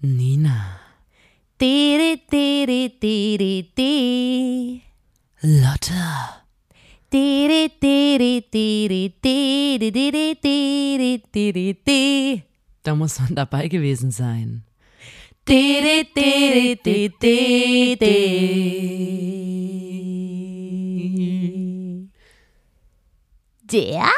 Nina. Lotte. Da muss man dabei gewesen sein. Der?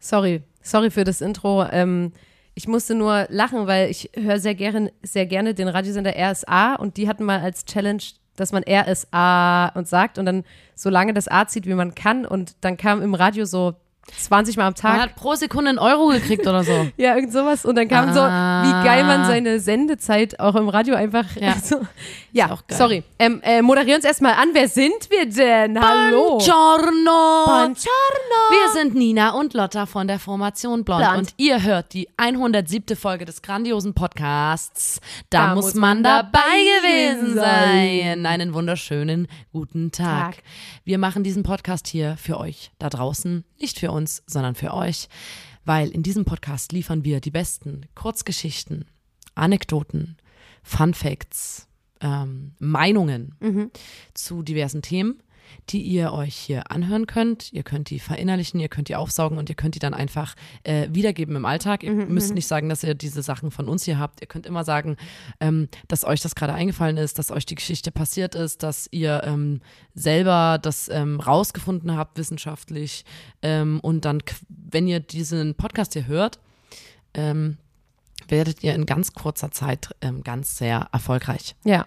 Sorry, sorry für das Intro. Ähm, ich musste nur lachen, weil ich höre sehr gerne, sehr gerne den Radiosender RSA und die hatten mal als Challenge, dass man RSA und sagt und dann so lange das A zieht, wie man kann und dann kam im Radio so 20 Mal am Tag. Man hat pro Sekunde einen Euro gekriegt oder so. Ja, irgend sowas. Und dann kam so, wie geil man seine Sendezeit auch im Radio einfach Ja. so. Ja, auch geil. sorry. Ähm, äh, moderieren uns erstmal an. Wer sind wir denn? Hallo. Buongiorno. Buongiorno. Wir sind Nina und Lotta von der Formation Blond, Blond. und ihr hört die 107. Folge des grandiosen Podcasts. Da, muss man dabei gewesen sein. Einen wunderschönen guten Tag. Tag. Wir machen diesen Podcast hier für euch da draußen, nicht für uns, sondern für euch, weil in diesem Podcast liefern wir die besten Kurzgeschichten, Anekdoten, Fun Facts, ähm, Meinungen zu diversen Themen, die ihr euch hier anhören könnt. Ihr könnt die verinnerlichen, ihr könnt die aufsaugen und ihr könnt die dann einfach äh, wiedergeben im Alltag. Ihr müsst nicht sagen, dass ihr diese Sachen von uns hier habt. Ihr könnt immer sagen, ähm, dass euch das gerade eingefallen ist, dass euch die Geschichte passiert ist, dass ihr ähm, selber das ähm, rausgefunden habt wissenschaftlich. Ähm, und dann, wenn ihr diesen Podcast hier hört, ähm, werdet ihr in ganz kurzer Zeit ähm, ganz sehr erfolgreich. Ja.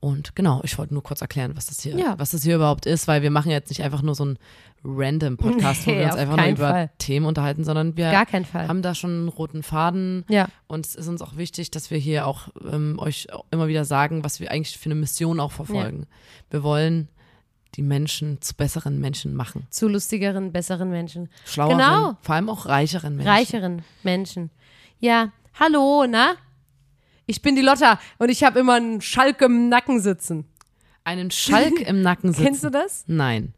Und genau, ich wollte nur kurz erklären, was das hier, Ja. was das hier überhaupt ist, weil wir machen jetzt nicht einfach nur so einen random Podcast, wo Nee, wir uns einfach nur über Fall. Themen unterhalten, sondern wir haben da schon einen roten Faden. Ja. Und es ist uns auch wichtig, dass wir hier auch ähm, euch immer wieder sagen, was wir eigentlich für eine Mission auch verfolgen. Wir wollen die Menschen zu besseren Menschen machen. Zu lustigeren, besseren Menschen. Schlaueren, Genau. vor allem auch reicheren Menschen. Reicheren Menschen. Ja. Hallo, na? Ich bin die Lotta und ich habe immer einen Schalk im Nacken sitzen. Einen Schalk im Nacken sitzen. Kennst du das? Nein.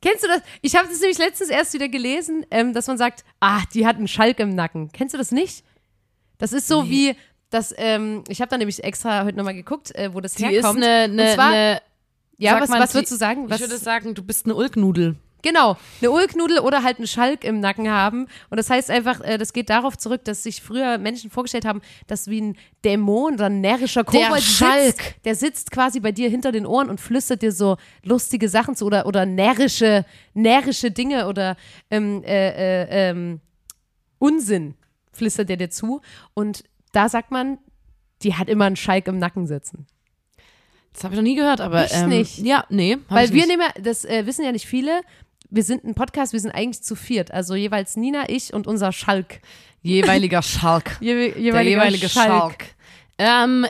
Kennst du das? Ich habe das nämlich letztens erst wieder gelesen, ähm, dass man sagt, ah, die hat einen Schalk im Nacken. Kennst du das nicht? Das ist so wie, das, ähm, ich habe da nämlich extra heute nochmal geguckt, äh, wo das Die ist herkommt. eine, Und eine, zwar, eine ja, was, mal, was würdest du sagen? Was, Ich würde sagen, du bist eine Ulknudel. Genau, eine Ulknudel oder halt einen Schalk im Nacken haben. Und das heißt einfach, äh, das geht darauf zurück, dass sich früher Menschen vorgestellt haben, dass wie ein Dämon oder ein närrischer Kobold Schalk. sitzt. Der sitzt quasi bei dir hinter den Ohren und flüstert dir so lustige Sachen zu oder, oder närrische, närrische Dinge oder ähm, äh, äh, ähm, Unsinn flüstert er dir zu. Und da sagt man, die hat immer einen Schalk im Nacken sitzen. Das habe ich noch nie gehört, aber Ich ähm, nicht. ja, nee, Weil wir nicht. nehmen, ja- das äh, wissen ja nicht viele, wir sind ein Podcast, wir sind eigentlich zu viert. Also jeweils Nina, ich und unser Schalk. jeweiliger Schalk. Je, Der jeweiliger jeweilige Schalk. Ähm,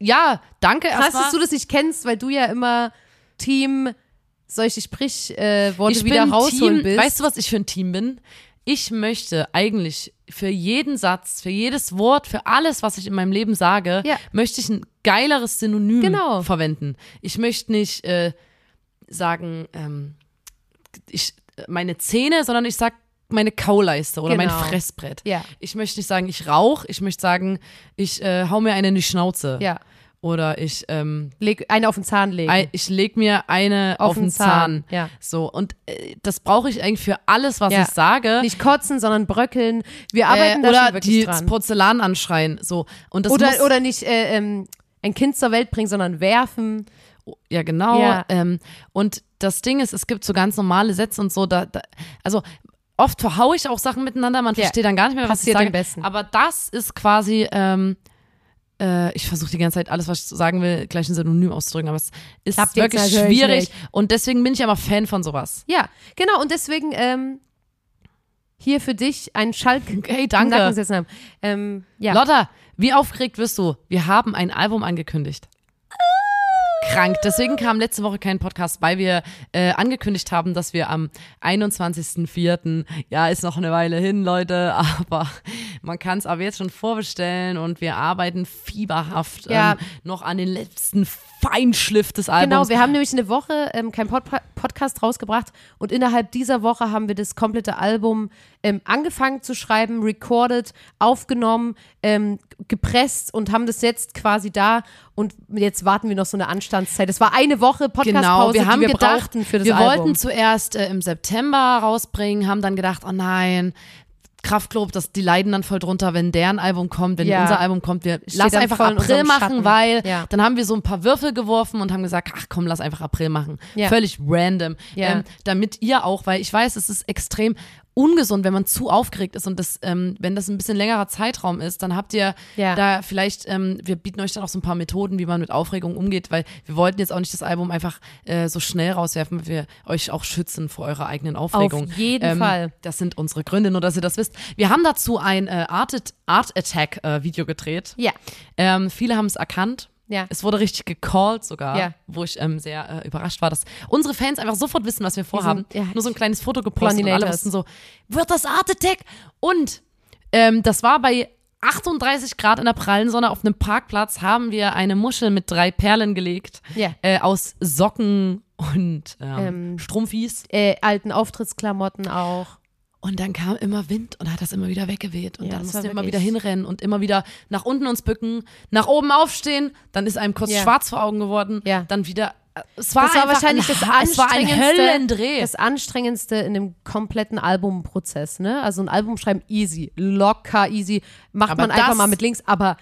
ja, danke Krass, erstmal. dass du das nicht kennst, weil du ja immer Team solche Sprichworte äh, wieder bin rausholen Team, bist. Weißt du, was ich für ein Team bin? Ich möchte eigentlich für jeden Satz, für jedes Wort, für alles, was ich in meinem Leben sage, Ja. möchte ich ein geileres Synonym Genau. verwenden. Ich möchte nicht äh, sagen, ähm, ich, meine Zähne, sondern ich sag meine Kauleiste oder mein Genau. Fressbrett. Ja. Ich möchte nicht sagen, ich rauche, ich möchte sagen, ich äh, hau mir eine in die Schnauze. ja, Oder ich, ähm, leg, eine auf den Zahn legen. ei- ich leg mir eine auf, Auf den Zahn. Zahn, ja. So, und äh, das brauche ich eigentlich für alles, was Ja. ich sage. nicht kotzen, sondern bröckeln. Wir arbeiten äh, da oder schon wirklich die dran. Porzellan anschreien. So. Und das Oder, muss, oder nicht äh, ähm, ein Kind zur Welt bringen, sondern werfen. Ja, genau. Ja. Ähm, und das Ding ist, es gibt so ganz normale Sätze und so. Da, da, also oft verhaue ich auch Sachen miteinander, man Ja. versteht dann gar nicht mehr, was Passiert ich sage. am besten. Aber das ist quasi, ähm, äh, ich versuche die ganze Zeit alles, was ich sagen will, gleich ein Synonym auszudrücken, aber es ist Klappt wirklich schwierig. nicht. Und deswegen bin ich aber Fan von sowas. Ja, genau. Und deswegen ähm, hier für dich ein Schalk Hey, danke. Haben. Ähm, ja. Lotta, wie aufgeregt wirst du? Wir haben ein Album angekündigt. Krank. Deswegen kam letzte Woche kein Podcast, weil wir äh, angekündigt haben, dass wir am 21.04., ja, ist noch eine Weile hin, Leute, aber man kann es aber jetzt schon vorbestellen und wir arbeiten fieberhaft Ja. ähm, noch an den letzten Feinschliff des Albums. Genau, wir haben nämlich eine Woche ähm, keinen Pod Podcast rausgebracht und innerhalb dieser Woche haben wir das komplette Album ähm, angefangen zu schreiben, recorded, aufgenommen, ähm, gepresst und haben das jetzt quasi da und jetzt warten wir noch so eine Anstandszeit. Das war eine Woche Podcastpause, Genau, wir haben die wir gedacht, brauchten für das wir Album. wollten zuerst äh, im September rausbringen, haben dann gedacht, oh nein, Kraftklub, das, die leiden dann voll drunter, wenn deren Album kommt, wenn Ja. unser Album kommt. Wir Steht lass einfach April machen, Schatten. weil Ja. dann haben wir so ein paar Würfel geworfen und haben gesagt, ach komm, lass einfach April machen. Ja. Völlig random. Ähm, damit ihr auch, weil ich weiß, es ist extrem ungesund, wenn man zu aufgeregt ist und das, ähm, wenn das ein bisschen längerer Zeitraum ist, dann habt ihr Ja. da vielleicht, ähm, wir bieten euch dann auch so ein paar Methoden, wie man mit Aufregung umgeht, weil wir wollten jetzt auch nicht das Album einfach äh, so schnell rauswerfen, weil wir euch auch schützen vor eurer eigenen Aufregung. Auf jeden ähm, Fall. Das sind unsere Gründe, nur dass ihr das wisst. Wir haben dazu ein äh, Art, Art Attack äh, Video gedreht. Ja, Ähm, viele haben es erkannt. Ja. Es wurde richtig gecallt sogar, Ja. wo ich ähm, sehr äh, überrascht war, dass unsere Fans einfach sofort wissen, was wir vorhaben. ja, Nur so ein kleines Foto gepostet und alle wussten so, wird das Art Attack? Und ähm, das war bei 38 Grad in der prallen Sonne auf einem Parkplatz, haben wir eine Muschel mit drei Perlen gelegt, Ja. äh, aus Socken und ähm, Ähm, Strumpfis. Äh, alten Auftrittsklamotten auch. Und dann kam immer Wind und hat das immer wieder weggeweht. Und Ja, dann mussten war wir immer wieder hinrennen und immer wieder nach unten uns bücken, nach oben aufstehen. Dann ist einem kurz Ja. schwarz vor Augen geworden. Ja. Dann wieder. Es war, Das war wahrscheinlich ein, das war anstrengendste, Höllendreh. das anstrengendste in dem kompletten Albumprozess, ne? Also ein Album schreiben easy, locker easy, macht Aber man einfach mal mit links, aber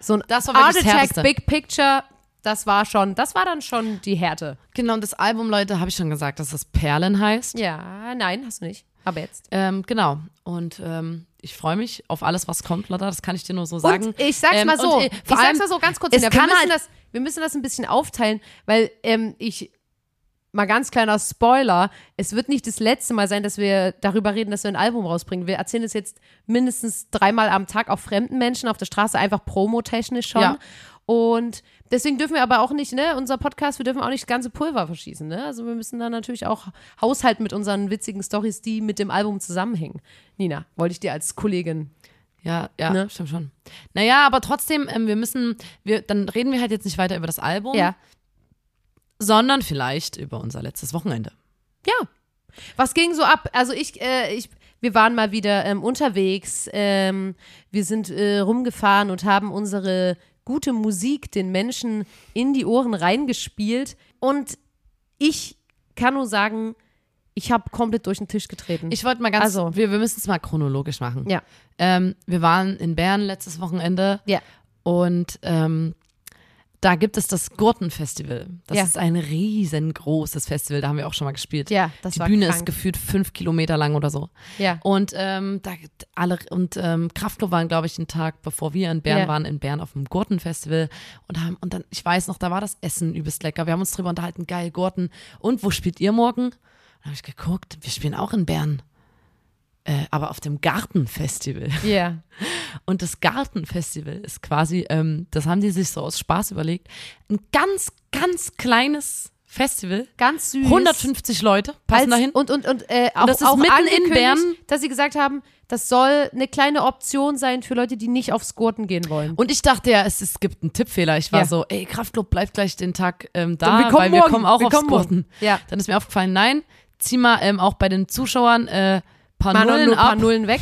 so ein Das war Art Attack. Big Picture, das war schon, das war dann schon die Härte. genau, und das Album, Leute, habe ich schon gesagt, dass das Perlen heißt. Ja, nein, hast du nicht. Aber jetzt. Ähm, genau. Und ähm, ich freue mich auf alles, was kommt, Leute. Das kann ich dir nur so sagen. Und ich sag's Ähm, mal so, und, äh, ich vor sag's allem, mal so ganz kurz, es wir, kann müssen halt- das, wir müssen das ein bisschen aufteilen, weil ähm, ich, mal ganz kleiner Spoiler, es wird nicht das letzte Mal sein, dass wir darüber reden, dass wir ein Album rausbringen. Wir erzählen es jetzt mindestens dreimal am Tag auch fremden Menschen auf der Straße, einfach promotechnisch schon. Ja. Und deswegen dürfen wir aber auch nicht, ne, unser Podcast, wir dürfen auch nicht das ganze Pulver verschießen, ne? Also wir müssen dann natürlich auch haushalten mit unseren witzigen Stories, die mit dem Album zusammenhängen. Nina, wollte ich dir als Kollegin. Ja, ja, Ne? stimmt schon. Naja, aber trotzdem, ähm, wir müssen, wir, dann reden wir halt jetzt nicht weiter über das Album, Ja. sondern vielleicht über unser letztes Wochenende. Ja. Was ging so ab? Also ich, äh, ich, wir waren mal wieder ähm, unterwegs. Ähm, wir sind äh, rumgefahren und haben unsere gute Musik den Menschen in die Ohren reingespielt. Und ich kann nur sagen, ich habe komplett durch den Tisch getreten. Ich wollte mal ganz, Also- wir, wir müssen es mal chronologisch machen. ja, Ähm, wir waren in Bern letztes Wochenende ja, und ähm, da gibt es das Gurtenfestival. Das Ja. ist ein riesengroßes Festival, da haben wir auch schon mal gespielt. ja, das Die war Bühne krank. ist gefühlt fünf Kilometer lang oder so. ja. Und ähm, da alle und ähm, Kraftklub waren, glaube ich, einen Tag bevor wir in Bern Ja. waren, in Bern auf dem Gurtenfestival und haben und dann, ich weiß noch, da war das Essen übelst lecker. Wir haben uns drüber unterhalten, geil Gurten. Und wo spielt ihr morgen? Dann habe ich geguckt, wir spielen auch in Bern. Äh, aber auf dem Gartenfestival. Ja, Und das Gartenfestival ist quasi, ähm, das haben die sich so aus Spaß überlegt, ein ganz, ganz kleines Festival. ganz süß. 150 Leute passen Als- dahin. Und, und, und äh, auch, das ist auch mitten in Bern. dass sie gesagt haben, das soll eine kleine Option sein für Leute, die nicht aufs Gurten gehen wollen. Und ich dachte ja, es, es gibt einen Tippfehler. Ich war Ja. so, ey, Kraftclub bleibt gleich den Tag ähm, da, Wir weil wir morgen. kommen auch Wir aufs kommen. Gurten. Ja. Dann ist mir aufgefallen, nein, zieh mal ähm, auch bei den Zuschauern äh, paar Mal Nullen ein paar. Nullen weg.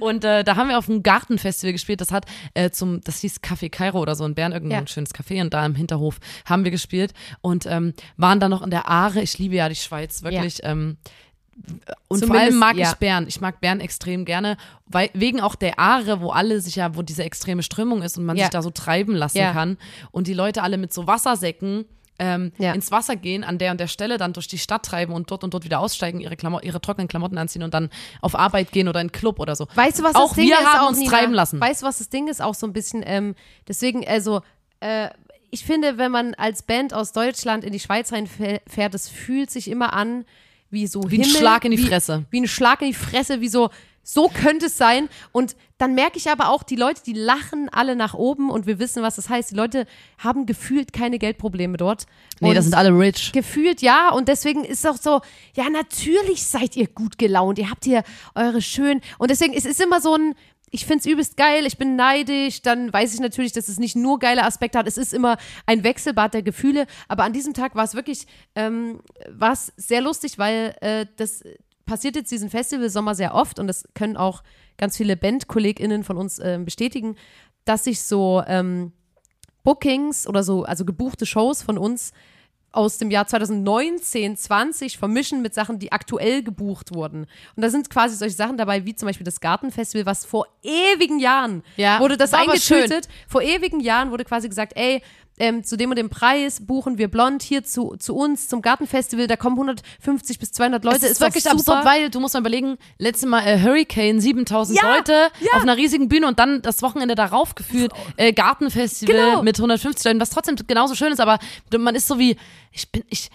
Und äh, da haben wir auf dem Gartenfestival gespielt. Das hat äh, zum, das hieß Café Kairo oder so in Bern, irgendein Ja. schönes Café. Und da im Hinterhof haben wir gespielt und ähm, waren dann noch in der Aare. Ich liebe ja die Schweiz, wirklich. Ähm, und vor Zumindest, allem mag ja. ich Bern. Ich mag Bern extrem gerne, weil, wegen auch der Aare, wo alle sich ja, wo diese extreme Strömung ist und man Ja. sich da so treiben lassen Ja. kann. Und die Leute alle mit so Wassersäcken ähm, Ja. ins Wasser gehen, an der und der Stelle dann durch die Stadt treiben und dort und dort wieder aussteigen, ihre, Klamo ihre trockenen Klamotten anziehen und dann auf Arbeit gehen oder in einen Club oder so. Weißt du, was Auch das Ding wir ist? haben auch, uns Nina? treiben lassen. Weißt du, was das Ding ist? Auch so ein bisschen, ähm, deswegen, also, äh, ich finde, wenn man als Band aus Deutschland in die Schweiz reinfährt, es fühlt sich immer an wie so Wie ein Himmel, Schlag in die wie, Fresse. Wie ein Schlag in die Fresse, wie so, so könnte es sein. Und dann merke ich aber auch, die Leute, die lachen alle nach oben und wir wissen, was das heißt. Die Leute haben gefühlt keine Geldprobleme dort. Nee, und das sind alle rich. Gefühlt ja und deswegen ist es auch so, ja natürlich seid ihr gut gelaunt, ihr habt hier eure schönen und deswegen es ist immer so ein, ich finde es übelst geil, ich bin neidisch, dann weiß ich natürlich, dass es nicht nur geile Aspekte hat, es ist immer ein Wechselbad der Gefühle, aber an diesem Tag war es wirklich, ähm, war es sehr lustig, weil äh, das passiert jetzt diesen Festival Sommer sehr oft und das können auch ganz viele BandkollegInnen von uns ähm, bestätigen, dass sich so ähm, Bookings oder so, also gebuchte Shows von uns aus dem Jahr 2019, 20 vermischen mit Sachen, die aktuell gebucht wurden. Und da sind quasi solche Sachen dabei, wie zum Beispiel das Gartenfestival, was vor ewigen Jahren Ja, wurde das eingetütet. Vor ewigen Jahren wurde quasi gesagt, ey, ähm, zu dem und dem Preis buchen wir blond hier zu, zu uns zum Gartenfestival, da kommen 150 bis 200 Leute. Es ist doch wirklich super. absurd, weil du musst mal überlegen, letztes Mal äh, Hurricane, 7000 Ja, Leute ja. auf einer riesigen Bühne und dann das Wochenende darauf geführt, äh, Gartenfestival Genau. mit 150 Leuten, was trotzdem genauso schön ist, aber man ist so wie, ich bin, ich,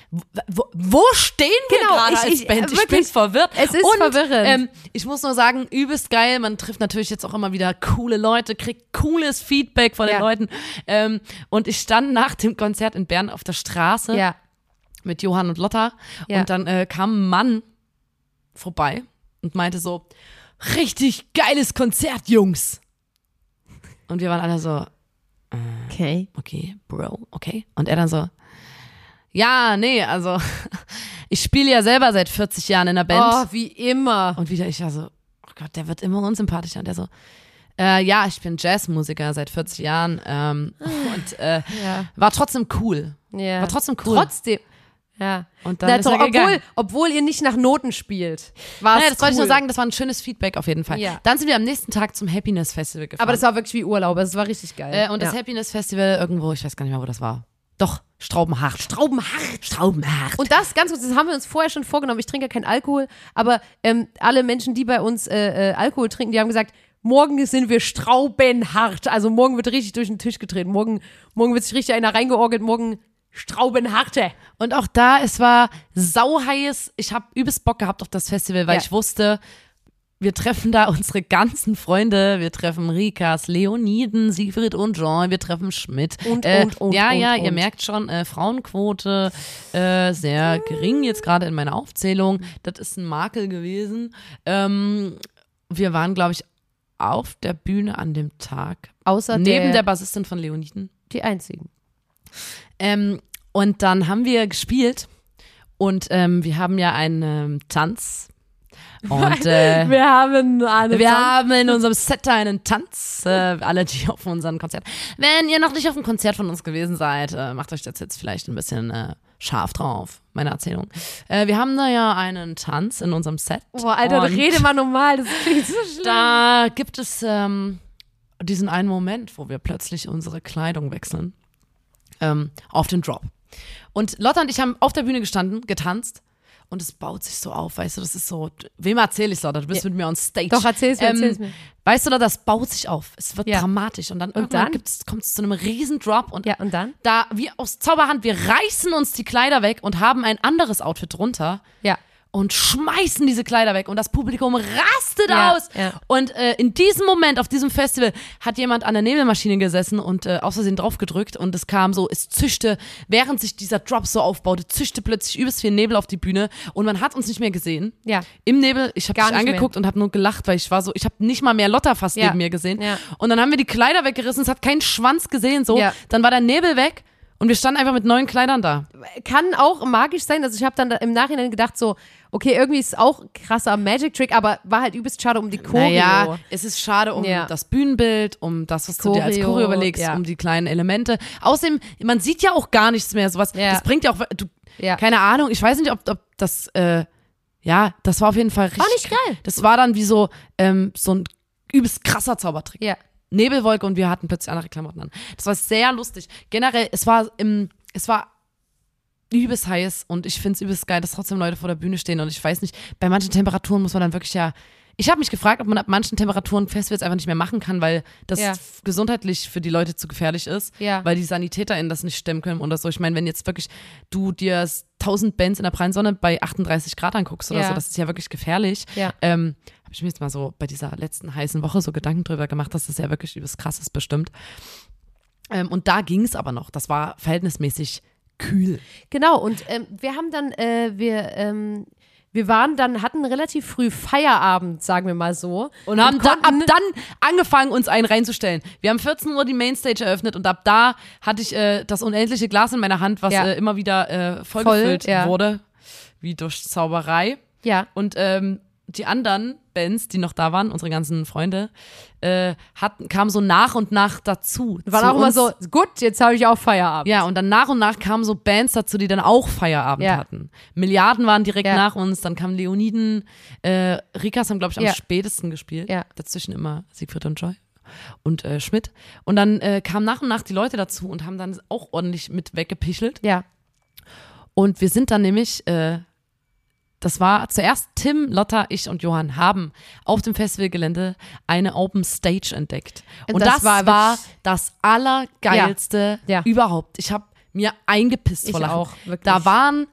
wo, wo stehen wir Genau, gerade ich- als ich- Band? Ich wirklich, bin verwirrt. es ist und, verwirrend. Ähm, ich muss nur sagen, übelst geil, man trifft natürlich jetzt auch immer wieder coole Leute, kriegt cooles Feedback von den Ja. Leuten ähm, und ich stand nach dem Konzert in Bern auf der Straße Ja, mit Johann und Lotta. Ja. Und dann äh, kam ein Mann vorbei und meinte so, richtig geiles Konzert, Jungs. Und wir waren alle so, okay. okay, Bro, okay. Und er dann so, ja, nee, also ich spiele ja selber seit 40 Jahren in der Band. Oh, wie immer. Und wieder ich ja so, oh Gott, der wird immer unsympathischer. Und der so, äh, ja, ich bin Jazzmusiker seit 40 Jahren ähm, und äh, Ja. war trotzdem cool. Ja. War trotzdem cool. Trotzdem. Ja. Und dann Na, ist doch, er obwohl, obwohl ihr nicht nach Noten spielt. War Naja, das wollte ich nur sagen, das war ein schönes Feedback auf jeden Fall. Ja. Dann sind wir am nächsten Tag zum Happiness Festival gefahren. Aber das war wirklich wie Urlaub. Das war richtig geil. äh, und das ja. Happiness Festival irgendwo, ich weiß gar nicht mehr, wo das war. Doch, Straubenhart. Traubenhart. Straubenhart. Und das, ganz kurz, das haben wir uns vorher schon vorgenommen. Ich trinke ja keinen Alkohol, aber ähm, alle Menschen, die bei uns äh, äh, Alkohol trinken, die haben gesagt, morgen sind wir straubenhart. Also morgen wird richtig durch den Tisch getreten. Morgen, morgen wird sich richtig einer reingeorgelt. Morgen straubenharte. Und auch da, es war sauheiß. Ich habe übelst Bock gehabt auf das Festival, weil Ja. ich wusste, wir treffen da unsere ganzen Freunde. Wir treffen Rikas, Leoniden, Siegfried und Jean. Wir treffen Schmidt. Und, äh, und, und, Ja, und, ja, ihr und. merkt schon, äh, Frauenquote äh, sehr gering jetzt gerade in meiner Aufzählung. Das ist ein Makel gewesen. Ähm, wir waren, glaube ich, auf der Bühne an dem Tag. Außer Neben der der, Bassistin von Leoniden. die einzigen. Ähm, und dann haben wir gespielt und ähm, wir haben ja einen ähm, Tanz. Und äh, Wir haben eine wir haben in unserem Set einen Tanz. Äh, alle, die auf unseren Konzert. Wenn ihr noch nicht auf einem Konzert von uns gewesen seid, äh, macht euch das jetzt vielleicht ein bisschen äh, scharf drauf, meine Erzählung. Äh, wir haben da ja einen Tanz in unserem Set. Boah, Alter, rede mal normal. Das klingt so schlimm. da gibt es ähm, diesen einen Moment, wo wir plötzlich unsere Kleidung wechseln. Ähm, auf den Drop. Und Lotta und ich haben auf der Bühne gestanden, getanzt. Und es baut sich so auf, weißt du, das ist so, wem erzähle ich Lotta? Du bist mit mir on stage. Doch, erzähl's mir, erzähl's mir. Weißt du, Lotta, das baut sich auf. Es wird Ja. dramatisch. Und dann, dann? irgendwann kommt es zu einem riesen Drop. Und Ja, und dann? da, wie aus Zauberhand, wir reißen uns die Kleider weg und haben ein anderes Outfit drunter Ja. Und schmeißen diese Kleider weg und das Publikum rastet Ja, aus. ja. Und äh, in diesem Moment auf diesem Festival hat jemand an der Nebelmaschine gesessen und äh, aus Versehen draufgedrückt und es kam so, es zischte, während sich dieser Drop so aufbaute, zischte plötzlich übelst viel Nebel auf die Bühne und man hat uns nicht mehr gesehen. Ja. Im Nebel, ich habe nicht angeguckt und habe nur gelacht, weil ich war so, ich habe nicht mal mehr Lotta fast Ja. neben mir gesehen. Ja. Und dann haben wir die Kleider weggerissen, es hat keinen Schwanz gesehen, so. Ja. Dann war der Nebel weg und wir standen einfach mit neuen Kleidern da. kann auch magisch sein. Also ich habe dann da im Nachhinein gedacht so, okay, irgendwie ist es auch ein krasser Magic Trick, aber war halt übelst schade um die Choreo. Naja, es ist schade um Ja. das Bühnenbild, um das, was du dir als Choreo, Choreo überlegst, ja. um die kleinen Elemente. Außerdem, man sieht ja auch gar nichts mehr. Sowas, Ja. das bringt ja auch, du, Ja. keine Ahnung, ich weiß nicht, ob, ob das, äh, ja, das war auf jeden Fall richtig. War nicht geil. Das war dann wie so, ähm, so ein übelst krasser Zaubertrick. Ja. Nebelwolke und wir hatten plötzlich andere Klamotten an. Das war sehr lustig. Generell, es war im, es war übelst heiß und ich finde es übelst geil, dass trotzdem Leute vor der Bühne stehen und ich weiß nicht, bei manchen Temperaturen muss man dann wirklich ja, ich habe mich gefragt, ob man ab manchen Temperaturen Festivals einfach nicht mehr machen kann, weil das Ja. gesundheitlich für die Leute zu gefährlich ist, Ja. weil die SanitäterInnen das nicht stemmen können oder so. Ich meine, wenn jetzt wirklich du dir das tausend Bands in der prallen Sonne bei 38 Grad anguckst oder Ja. so. Das ist ja wirklich gefährlich. Ja. Ähm, Habe ich mir jetzt mal so bei dieser letzten heißen Woche so Gedanken drüber gemacht, dass das ja wirklich übelst krass ist bestimmt. Ähm, und da ging es aber noch. Das war verhältnismäßig kühl. Genau, und ähm, wir haben dann, äh, wir, ähm, wir waren dann, hatten relativ früh Feierabend, sagen wir mal so. Und haben da, ab dann angefangen, uns einen reinzustellen. Wir haben 14 Uhr die Mainstage eröffnet und ab da hatte ich äh, das unendliche Glas in meiner Hand, was Ja. äh, immer wieder äh, vollgefüllt Voll, ja. wurde, wie durch Zauberei. Ja, Und ähm, die anderen Bands, die noch da waren, unsere ganzen Freunde, äh, hatten, kamen so nach und nach dazu. zu auch immer so, gut, jetzt habe ich auch Feierabend. Ja, und dann nach und nach kamen so Bands dazu, die dann auch Feierabend Ja. hatten. Milliarden waren direkt Ja. nach uns, dann kamen Leoniden, äh, Rikas haben, glaube ich, am Ja. spätesten gespielt. Dazwischen immer Siegfried und Joy und äh, Schmidt. Und dann äh, kamen nach und nach die Leute dazu und haben dann auch ordentlich mit weggepichelt. Ja, Und wir sind dann nämlich, äh, das war zuerst Tim, Lotta, ich und Johann haben auf dem Festivalgelände eine Open Stage entdeckt. Und, Und das, das war, war das allergeilste Ja. Ja. überhaupt. Ich habe mir eingepisst Ich vor Lachen. auch, wirklich. Da waren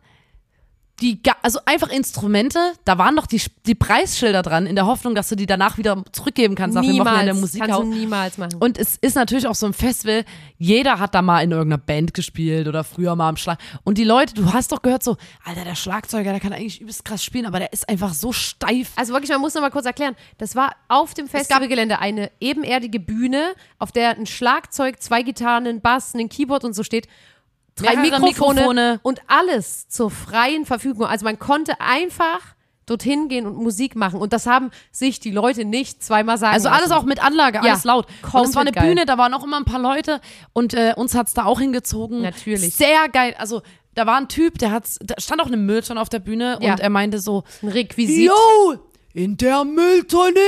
die, also einfach Instrumente, da waren noch die, die Preisschilder dran, in der Hoffnung, dass du die danach wieder zurückgeben kannst nach dem Wochenende der niemals, kannst du niemals machen. Und es ist natürlich auch so ein Festival, jeder hat da mal in irgendeiner Band gespielt oder früher mal am Schlag. Und die Leute, du hast doch gehört so, Alter, der Schlagzeuger, der kann eigentlich übelst krass spielen, aber der ist einfach so steif. Also wirklich, man muss noch mal kurz erklären. Das war auf dem Festivalgelände eine ebenerdige Bühne, auf der ein Schlagzeug, zwei Gitarren, ein Bass, ein Keyboard und so steht. Drei Mikrofone, Mikrofone. und alles zur freien Verfügung. Also man konnte einfach dorthin gehen und Musik machen. Und das haben sich die Leute nicht zweimal sagen Also alles lassen. auch mit Anlage, Ja, alles laut. Und es war eine geil. Bühne, da waren auch immer ein paar Leute und äh, uns hat's da auch hingezogen. Natürlich. Sehr geil. Also da war ein Typ, der hat's, da stand auch eine Mülltonne auf der Bühne Ja. und er meinte so, ein Requisit. Yo, in der Mülltonne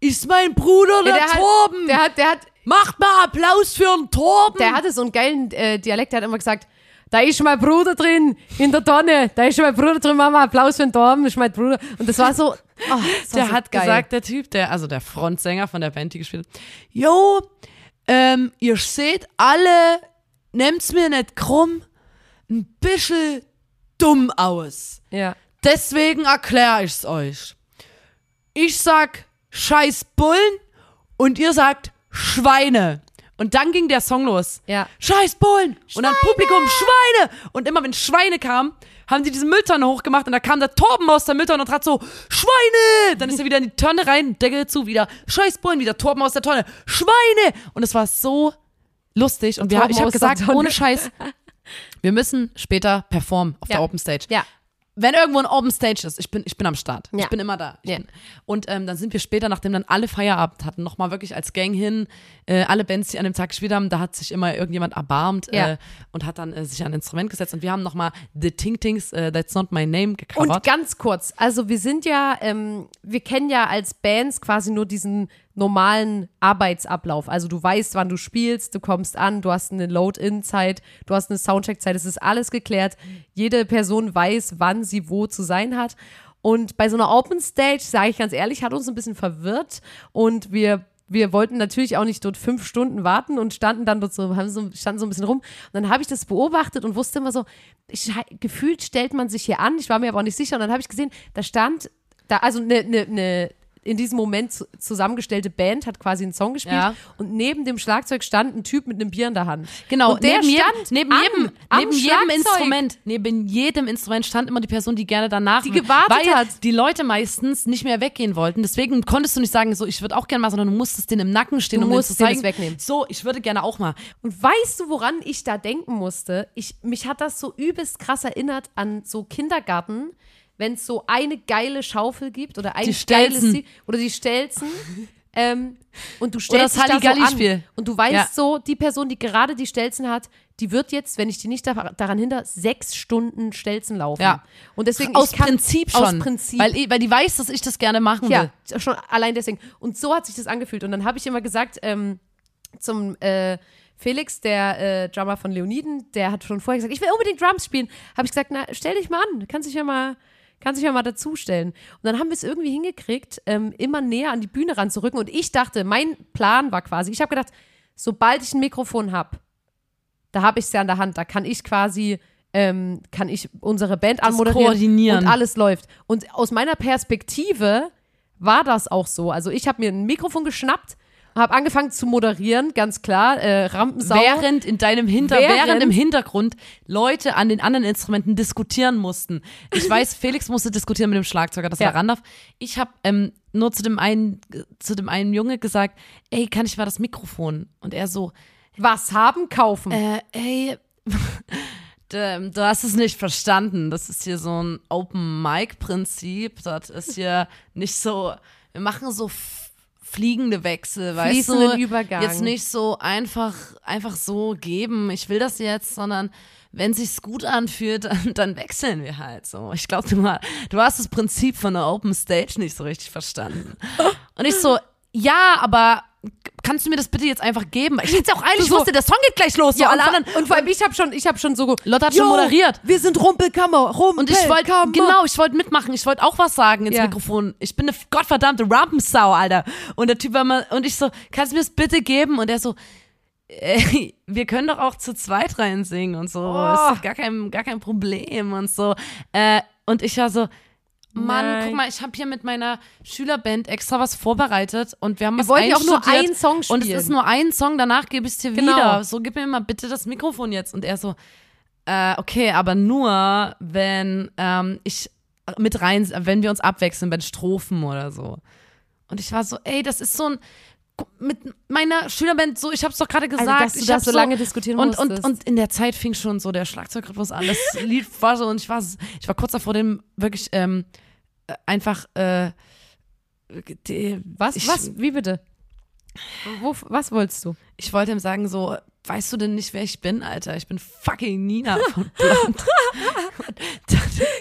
ist mein Bruder, der, Ja, der, Torben. hat, der hat, der hat, Macht mal Applaus für den Torben. der hatte so einen geilen äh, Dialekt, der hat immer gesagt, da ist mein Bruder drin, in der Tonne, da ist mein Bruder drin, Mama, Applaus für den Torben, das ist mein Bruder. Und das war so, oh, das war der so hat geil. gesagt, der Typ, der, also der Frontsänger von der Band, die gespielt hat, Jo, ähm, ihr seht alle, nehmt's mir nicht krumm, ein bisschen dumm aus. ja. Deswegen erkläre ich's euch. Ich sag scheiß Bullen und ihr sagt Schweine. Und dann ging der Song los. Ja. Scheiß Bullen. Und dann Publikum Schweine. Und immer wenn Schweine kamen, haben die diese Mülltonne hochgemacht und da kam der Torben aus der Mülltonne und hat so Schweine. Dann ist er wieder in die Tonne rein, Deckel zu, wieder Scheiß Bullen, wieder Torben aus der Tonne. Schweine. Und es war so lustig und wir, ich habe gesagt, ohne Scheiß, wir müssen später performen auf Ja. der Open Stage Ja. Wenn irgendwo ein Open Stage ist, ich bin, ich bin am Start. Ich Ja. bin immer da. Ich Ja. bin, und ähm, dann sind wir später, nachdem dann alle Feierabend hatten, nochmal wirklich als Gang hin, äh, alle Bands, die an dem Tag gespielt haben, da hat sich immer irgendjemand erbarmt Ja. äh, und hat dann äh, sich an ein Instrument gesetzt und wir haben nochmal The Ting Tings, äh, That's Not My Name Und gecovert. ganz kurz, also wir sind ja, ähm, wir kennen ja als Bands quasi nur diesen normalen Arbeitsablauf. Also du weißt, wann du spielst, du kommst an, du hast eine Load-In-Zeit, du hast eine Soundcheck-Zeit, es ist alles geklärt. Jede Person weiß, wann sie wo zu sein hat. Und bei so einer Open Stage, sage ich ganz ehrlich, hat uns ein bisschen verwirrt und wir wir wollten natürlich auch nicht dort fünf Stunden warten und standen dann dort so, haben so, standen so ein bisschen rum. Und dann habe ich das beobachtet und wusste immer so, ich, gefühlt stellt man sich hier an, ich war mir aber auch nicht sicher. Und dann habe ich gesehen, da stand, da, also eine ne, ne in diesem Moment zu- zusammengestellte Band hat quasi einen Song gespielt Ja. und neben dem Schlagzeug stand ein Typ mit einem Bier in der Hand. Genau, und der neben, stand jedem, neben, am- jedem, am neben jedem. Instrument, neben jedem Instrument stand immer die Person, die gerne danach Die gewartet weil hat. die Leute meistens nicht mehr weggehen wollten. Deswegen konntest du nicht sagen, so ich würde auch gerne mal, sondern du musstest den im Nacken stehen, Du um musst zu zeigen. wegnehmen. So, ich würde gerne auch mal. Und weißt du, woran ich da denken musste? Ich, mich hat das so übelst krass erinnert an so Kindergarten, wenn es so eine geile Schaufel gibt oder ein geiles. Sie- oder die Stelzen. ähm, und du das stellst dich da so an. Und du weißt Ja. so, die Person, die gerade die Stelzen hat, die wird jetzt, wenn ich die nicht da, daran hinder, sechs Stunden Stelzen laufen. Ja. Und deswegen Aus kann, Prinzip schon. Aus Prinzip. Weil, weil die weiß, dass ich das gerne machen will. Ja, schon allein deswegen. Und so hat sich das angefühlt. Und dann habe ich immer gesagt, ähm, zum äh, Felix, der äh, Drummer von Leoniden, der hat schon vorher gesagt, ich will unbedingt Drums spielen. Habe ich gesagt, na, stell dich mal an, kannst dich ja mal, kannst dich ja mal dazustellen. Und dann haben wir es irgendwie hingekriegt, ähm, immer näher an die Bühne ranzurücken. Und ich dachte, mein Plan war quasi, ich habe gedacht, sobald ich ein Mikrofon habe, da habe ich es ja an der Hand, da kann ich quasi ähm, kann ich unsere Band anmoderieren koordinieren. und alles läuft. Und aus meiner Perspektive war das auch so. Also ich habe mir ein Mikrofon geschnappt, habe angefangen zu moderieren, ganz klar, äh, Rampensau. Während in deinem Hinter Während- während, im Hintergrund Leute an den anderen Instrumenten diskutieren mussten. Ich weiß, Felix musste diskutieren mit dem Schlagzeuger, dass Ja. er ran darf. Ich habe ähm, nur zu dem einen zu dem einen Junge gesagt, ey, kann ich mal das Mikrofon? Und er so, was haben, kaufen. äh, ey, du, hast es nicht verstanden. Das ist hier so ein Open Mic Prinzip. Das ist hier nicht so. Wir machen so fliegende Wechsel, weißt du? Übergang. Jetzt nicht so einfach einfach so geben. Ich will das jetzt, sondern wenn sich's gut anfühlt, dann, dann wechseln wir halt so. Ich glaube, du, mal- du hast das Prinzip von der Open Stage nicht so richtig verstanden. Und ich so, ja, aber kannst du mir das bitte jetzt einfach geben? Ich hätte es auch eilig, ich so- wusste, der Song geht gleich los. so ja, alle und, vor- anderen. und vor allem, ich habe schon, ich habe schon so, Lotte hat "Yo, schon moderiert. Wir sind Rumpelkammer, Rumpelkammer. Und ich wollte, genau, ich wollte mitmachen. Ich wollte auch was sagen ins Ja. Mikrofon. Ich bin eine gottverdammte Rampensau, Alter. Und der Typ war mal, und ich so, kannst du mir das bitte geben? Und er so, ey, wir können doch auch zu zweit rein singen und so. Oh. Ist gar kein, gar kein Problem und so. Äh, und ich war so, Mann, Nein. guck mal, ich habe hier mit meiner Schülerband extra was vorbereitet und wir haben was wollten ja auch nur einen Song Und es spielen. ist nur ein Song, danach gebe ich es dir Genau. wieder. So, gib mir mal bitte das Mikrofon jetzt. Und er so, äh, okay, aber nur, wenn ähm, ich mit rein, wenn wir uns abwechseln bei den Strophen oder so. Und ich war so, ey, das ist so ein mit meiner Schülerband so, ich hab's doch gerade gesagt, Also, dass du ich da hab so lange diskutieren und, und, musstest. und in der Zeit fing schon so der Schlagzeugrhythmus an. Das Lied war so und ich war, ich war kurz davor, dem wirklich ähm, äh, einfach äh, die, was, ich, was, wie bitte? Wo, was wolltest du? Ich wollte ihm sagen so, weißt du denn nicht, wer ich bin, Alter? Ich bin fucking Nina von Blond.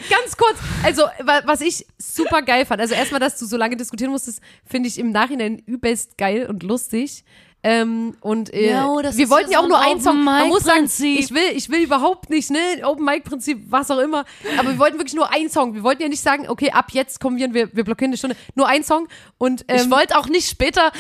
Ganz kurz, also wa- was ich super geil fand, also erstmal, dass du so lange diskutieren musstest, finde ich im Nachhinein übelst geil und lustig. Ähm, und äh, Ja, wir wollten ja so auch nur ein einen Song. Man muss sagen, ich will, ich will überhaupt nicht, ne, Open Mic Prinzip, was auch immer. Aber wir wollten wirklich nur einen Song. Wir wollten ja nicht sagen, okay, ab jetzt kommen wir, wir, wir blockieren eine Stunde. Nur ein Song. Und ähm, ich wollte auch nicht später,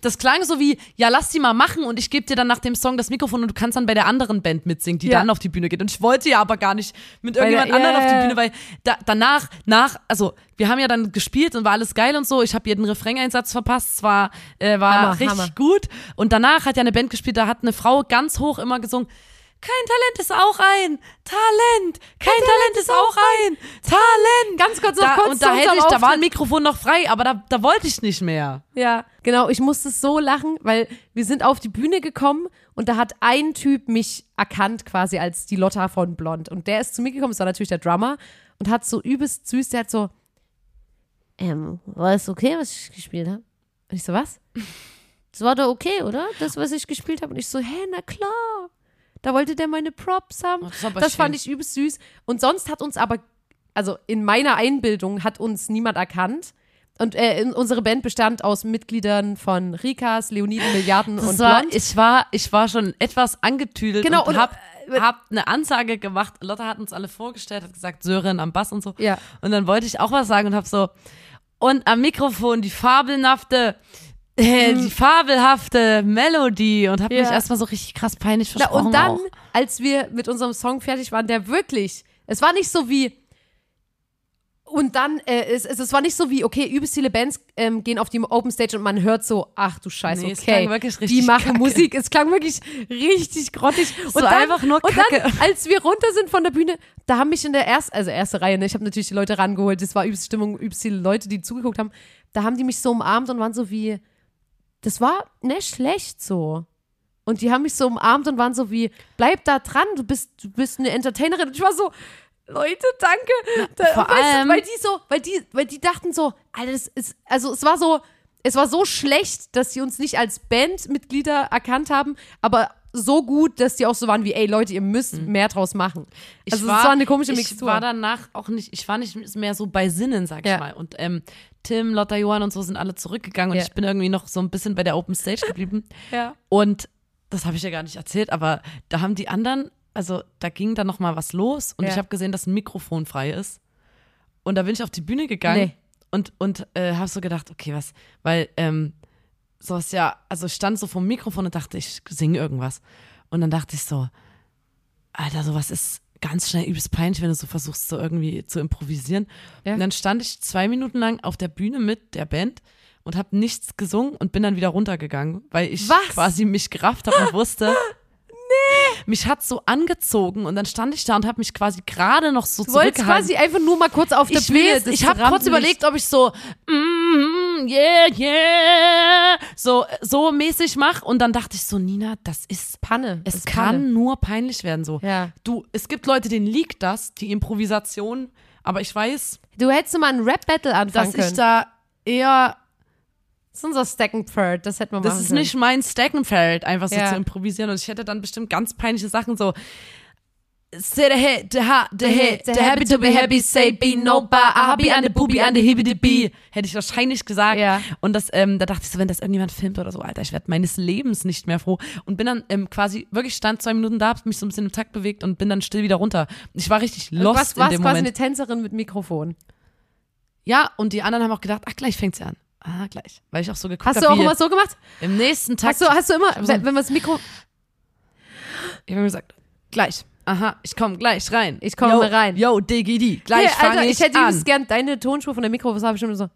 das klang so wie, ja, lass die mal machen und ich gebe dir dann nach dem Song das Mikrofon und du kannst dann bei der anderen Band mitsingen, die Ja. dann auf die Bühne geht. Und ich wollte ja aber gar nicht mit irgendjemand anderen ja, auf die Bühne, weil da, danach, nach, also wir haben ja dann gespielt und war alles geil und so. Ich habe jeden Refrain-Einsatz verpasst, es war, äh, war Hammer, richtig Hammer. gut. Und danach hat ja eine Band gespielt, da hat eine Frau ganz hoch immer gesungen, kein Talent ist auch ein Talent. Kein Talent ist auch ein Talent. Ganz kurz noch da, kurz und da hätte ich, da war ein Mikrofon noch frei, aber da, da wollte ich nicht mehr. Ja, genau. Ich musste so lachen, weil wir sind auf die Bühne gekommen und da hat ein Typ mich erkannt quasi als die Lotta von Blond. Und der ist zu mir gekommen, das war natürlich der Drummer und hat so übelst süß, der hat so, ähm, war es okay, was ich gespielt habe? Und ich so, was? Das war doch okay, oder? Das, was ich gespielt habe. Und ich so, hä, na klar. Da wollte der meine Props haben. Oh, das das fand ich übelst süß. Und sonst hat uns aber, also in meiner Einbildung hat uns niemand erkannt. Und äh, unsere Band bestand aus Mitgliedern von Rikas, Leoniden, Milliarden Das und war, Blond. ich war, ich war schon etwas angetüdelt Genau, und, und, hab, äh, hab eine Ansage gemacht. Lotta hat uns alle vorgestellt, hat gesagt, Sören am Bass und so. Ja. Und dann wollte ich auch was sagen und hab so, und am Mikrofon die fabelhafte, äh, die fabelhafte Melodie und hab Mhm. Ja. mich erstmal so richtig krass peinlich Na, versprochen. und dann, auch. als wir mit unserem Song fertig waren, der wirklich, es war nicht so wie, und dann, äh, es, es, es war nicht so wie, okay, übelst viele Bands ähm, gehen auf die Open Stage und man hört so, ach du Scheiße, Nee, es okay, klang wirklich die machen kacke. Musik. Es klang wirklich richtig grottig. Und war dann, einfach nur Und dann, Kacke. als wir runter sind von der Bühne, da haben mich in der ersten, also erste Reihe, ne, ich habe natürlich die Leute rangeholt, das war übelst Stimmung, übelst viele Leute, die zugeguckt haben, da haben die mich so umarmt und waren so wie, das war nicht schlecht so. Und die haben mich so umarmt und waren so wie, bleib da dran, du bist, du bist eine Entertainerin. Und ich war so, Leute, danke. Da, vor weißt du, allem- weil die so, weil die, weil die dachten so, Alter, das ist, also es war so, es war so schlecht, dass sie uns nicht als Bandmitglieder erkannt haben, aber so gut, dass die auch so waren wie, ey Leute, ihr müsst mehr draus machen. Ich also es war eine komische ich Mixtur. war danach auch nicht, ich war nicht mehr so bei Sinnen, sag ich Ja. mal. Und ähm, Tim, Lotta, Johann und so sind alle zurückgegangen und Ja. ich bin irgendwie noch so ein bisschen bei der Open Stage geblieben. ja. Und das habe ich ja gar nicht erzählt, aber da haben die anderen, also da ging dann noch mal was los und Ja. ich habe gesehen, dass ein Mikrofon frei ist. Und da bin ich auf die Bühne gegangen Nee. und, und äh, habe so gedacht, okay, was, weil ähm, sowas ja, also ich stand so vom Mikrofon und dachte, ich singe irgendwas. Und dann dachte ich so, Alter, sowas ist ganz schnell übelst peinlich, wenn du so versuchst, so irgendwie zu improvisieren. Ja. Und dann stand ich zwei Minuten lang auf der Bühne mit der Band und habe nichts gesungen und bin dann wieder runtergegangen, weil ich Was? quasi mich gerafft habe und wusste, nee. mich hat so angezogen und dann stand ich da und habe mich quasi gerade noch so Du zurückgehalten. quasi einfach nur mal kurz auf der ich Bühne. weiß, ich habe kurz überlegt, ob ich so mm, yeah yeah so so mäßig mache und dann dachte ich so Nina, das ist Panne. es das ist kann Panne. nur peinlich werden so. Ja. Du, es gibt Leute, denen liegt das, die Improvisation, aber ich weiß, Du hättest mal ein Rap-Battle anfangen dass können. ich da eher das ist unser Steckenpferd, das hätten wir das machen ist können. nicht mein Steckenfeld, einfach so Ja. zu improvisieren und ich hätte dann bestimmt ganz peinliche Sachen so Say the head, the ha, the head, the happy to be happy, say be no bar, happy and the booby and the hippie the bee. Hätte ich wahrscheinlich gesagt. Ja. Und das, ähm, da dachte ich so, wenn das irgendjemand filmt oder so, Alter, ich werde meines Lebens nicht mehr froh. Und bin dann ähm, quasi wirklich stand zwei Minuten da, hab mich so ein bisschen im Takt bewegt und bin dann still wieder runter. Ich war richtig lost was, in was dem quasi Moment. eine Tänzerin mit Mikrofon. Ja, und die anderen haben auch gedacht, ach, gleich fängt sie an. Ah, gleich. Weil ich auch so geguckt Hast hab, du auch immer so gemacht? im nächsten Tag. Hast du, hast du immer, wenn, wenn man das Mikro. Ich habe mir gesagt, gleich. Aha, ich komme gleich rein. Ich komme rein. Yo, Diggity, gleich Hey, fange ich ich, hätte an. gern deine Tonspur von der Mikro, was habe ich schon so.